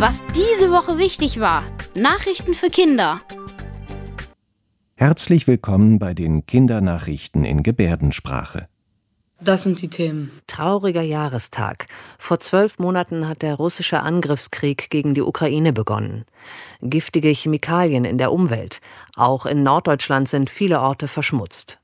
Was diese Woche wichtig war. Nachrichten für Kinder. Herzlich willkommen bei den Kindernachrichten in Gebärdensprache. Das sind die Themen. Trauriger Jahrestag. Vor zwölf Monaten hat der russische Angriffskrieg gegen die Ukraine begonnen. Giftige Chemikalien in der Umwelt. Auch in Norddeutschland sind viele Orte verschmutzt.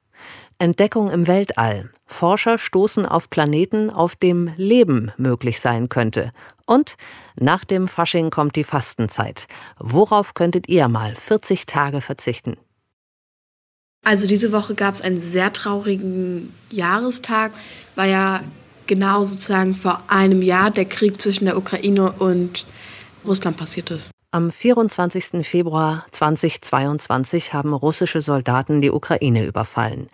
Entdeckung im Weltall. Forscher stoßen auf Planeten, auf dem Leben möglich sein könnte. Und nach dem Fasching kommt die Fastenzeit. Worauf könntet ihr mal 40 Tage verzichten? Also diese Woche gab es einen sehr traurigen Jahrestag, weil ja genau sozusagen vor einem Jahr der Krieg zwischen der Ukraine und Russland passiert ist. Am 24. Februar 2022 haben russische Soldaten die Ukraine überfallen.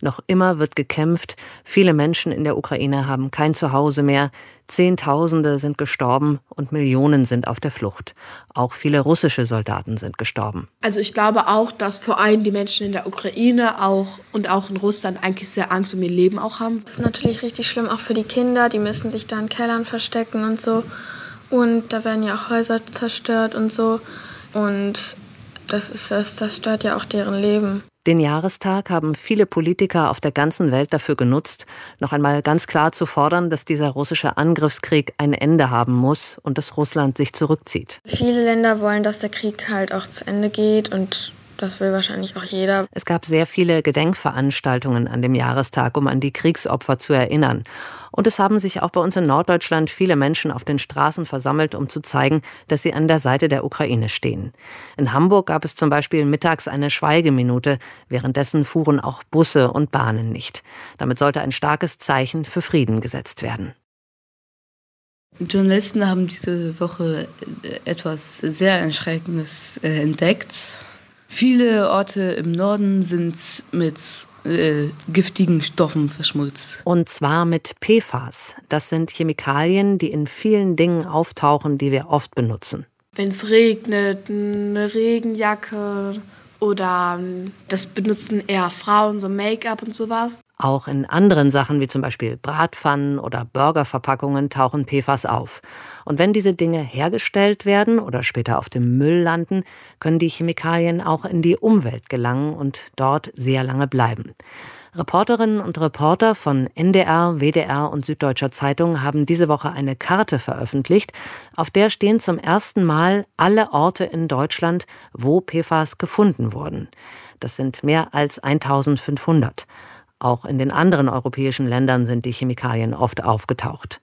Noch immer wird gekämpft. Viele Menschen in der Ukraine haben kein Zuhause mehr. Zehntausende sind gestorben und Millionen sind auf der Flucht. Auch viele russische Soldaten sind gestorben. Also ich glaube auch, dass vor allem die Menschen in der Ukraine auch und auch in Russland eigentlich sehr Angst um ihr Leben auch haben. Das ist natürlich richtig schlimm, auch für die Kinder. Die müssen sich da in Kellern verstecken und so. Und da werden ja auch Häuser zerstört und so. Und das, ist, das zerstört ja auch deren Leben. Den Jahrestag haben viele Politiker auf der ganzen Welt dafür genutzt, noch einmal ganz klar zu fordern, dass dieser russische Angriffskrieg ein Ende haben muss und dass Russland sich zurückzieht. Viele Länder wollen, dass der Krieg halt auch zu Ende geht und das will wahrscheinlich auch jeder. Es gab sehr viele Gedenkveranstaltungen an dem Jahrestag, um an die Kriegsopfer zu erinnern. Und es haben sich auch bei uns in Norddeutschland viele Menschen auf den Straßen versammelt, um zu zeigen, dass sie an der Seite der Ukraine stehen. In Hamburg gab es zum Beispiel mittags eine Schweigeminute, währenddessen fuhren auch Busse und Bahnen nicht. Damit sollte ein starkes Zeichen für Frieden gesetzt werden. Journalisten haben diese Woche etwas sehr Erschreckendes äh, entdeckt. Viele Orte im Norden sind mit äh, giftigen Stoffen verschmutzt. Und zwar mit PFAS. Das sind Chemikalien, die in vielen Dingen auftauchen, die wir oft benutzen. Wenn es regnet, eine Regenjacke oder ähm, das benutzen eher Frauen, so Make-up und sowas. Auch in anderen Sachen wie zum Beispiel Bratpfannen oder Burgerverpackungen tauchen PFAS auf. Und wenn diese Dinge hergestellt werden oder später auf dem Müll landen, können die Chemikalien auch in die Umwelt gelangen und dort sehr lange bleiben. Reporterinnen und Reporter von NDR, WDR und Süddeutscher Zeitung haben diese Woche eine Karte veröffentlicht, auf der stehen zum ersten Mal alle Orte in Deutschland, wo PFAS gefunden wurden. Das sind mehr als 1500. Auch in den anderen europäischen Ländern sind die Chemikalien oft aufgetaucht.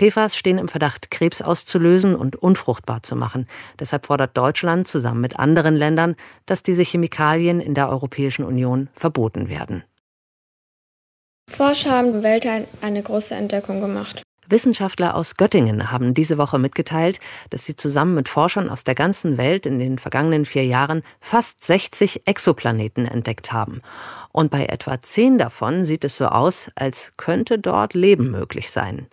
PFAS stehen im Verdacht, Krebs auszulösen und unfruchtbar zu machen. Deshalb fordert Deutschland zusammen mit anderen Ländern, dass diese Chemikalien in der Europäischen Union verboten werden. Forscher haben Weltall eine große Entdeckung gemacht. Wissenschaftler aus Göttingen haben diese Woche mitgeteilt, dass sie zusammen mit Forschern aus der ganzen Welt in den vergangenen vier Jahren fast 60 Exoplaneten entdeckt haben. Und bei etwa zehn davon sieht es so aus, als könnte dort Leben möglich sein.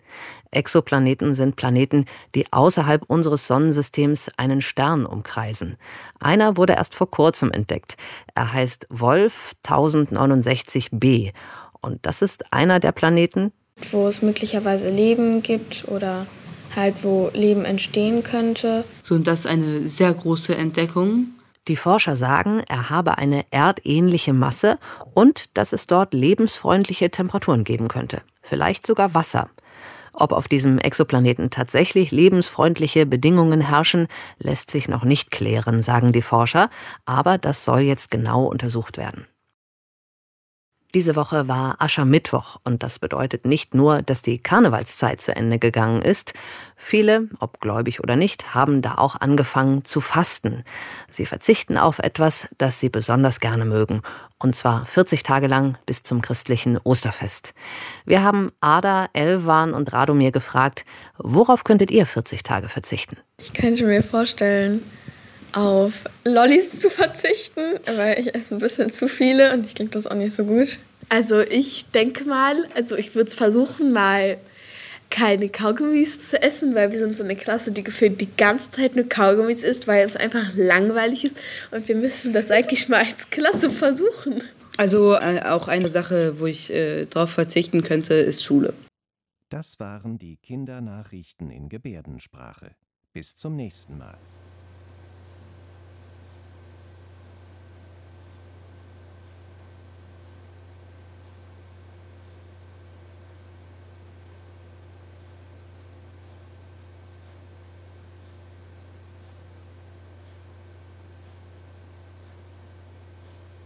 Exoplaneten sind Planeten, die außerhalb unseres Sonnensystems einen Stern umkreisen. Einer wurde erst vor kurzem entdeckt. Er heißt Wolf 1069b. Und das ist einer der Planeten, wo es möglicherweise Leben gibt oder halt wo Leben entstehen könnte. So, und das ist eine sehr große Entdeckung. Die Forscher sagen, er habe eine erdähnliche Masse und dass es dort lebensfreundliche Temperaturen geben könnte. Vielleicht sogar Wasser. Ob auf diesem Exoplaneten tatsächlich lebensfreundliche Bedingungen herrschen, lässt sich noch nicht klären, sagen die Forscher, aber das soll jetzt genau untersucht werden. Diese Woche war Aschermittwoch und das bedeutet nicht nur, dass die Karnevalszeit zu Ende gegangen ist. Viele, ob gläubig oder nicht, haben da auch angefangen zu fasten. Sie verzichten auf etwas, das sie besonders gerne mögen. Und zwar 40 Tage lang bis zum christlichen Osterfest. Wir haben Ada, Elvan und Radomir gefragt, worauf könntet ihr 40 Tage verzichten? Ich könnte mir vorstellen, auf Lollis zu verzichten, weil ich esse ein bisschen zu viele und ich kriege das auch nicht so gut. Also ich denke mal, also ich würde es versuchen, mal keine Kaugummis zu essen, weil wir sind so eine Klasse, die gefühlt die ganze Zeit nur Kaugummis isst, weil es einfach langweilig ist und wir müssen das eigentlich mal als Klasse versuchen. Also äh, auch eine Sache, wo ich äh, darauf verzichten könnte, ist Schule. Das waren die Kindernachrichten in Gebärdensprache. Bis zum nächsten Mal.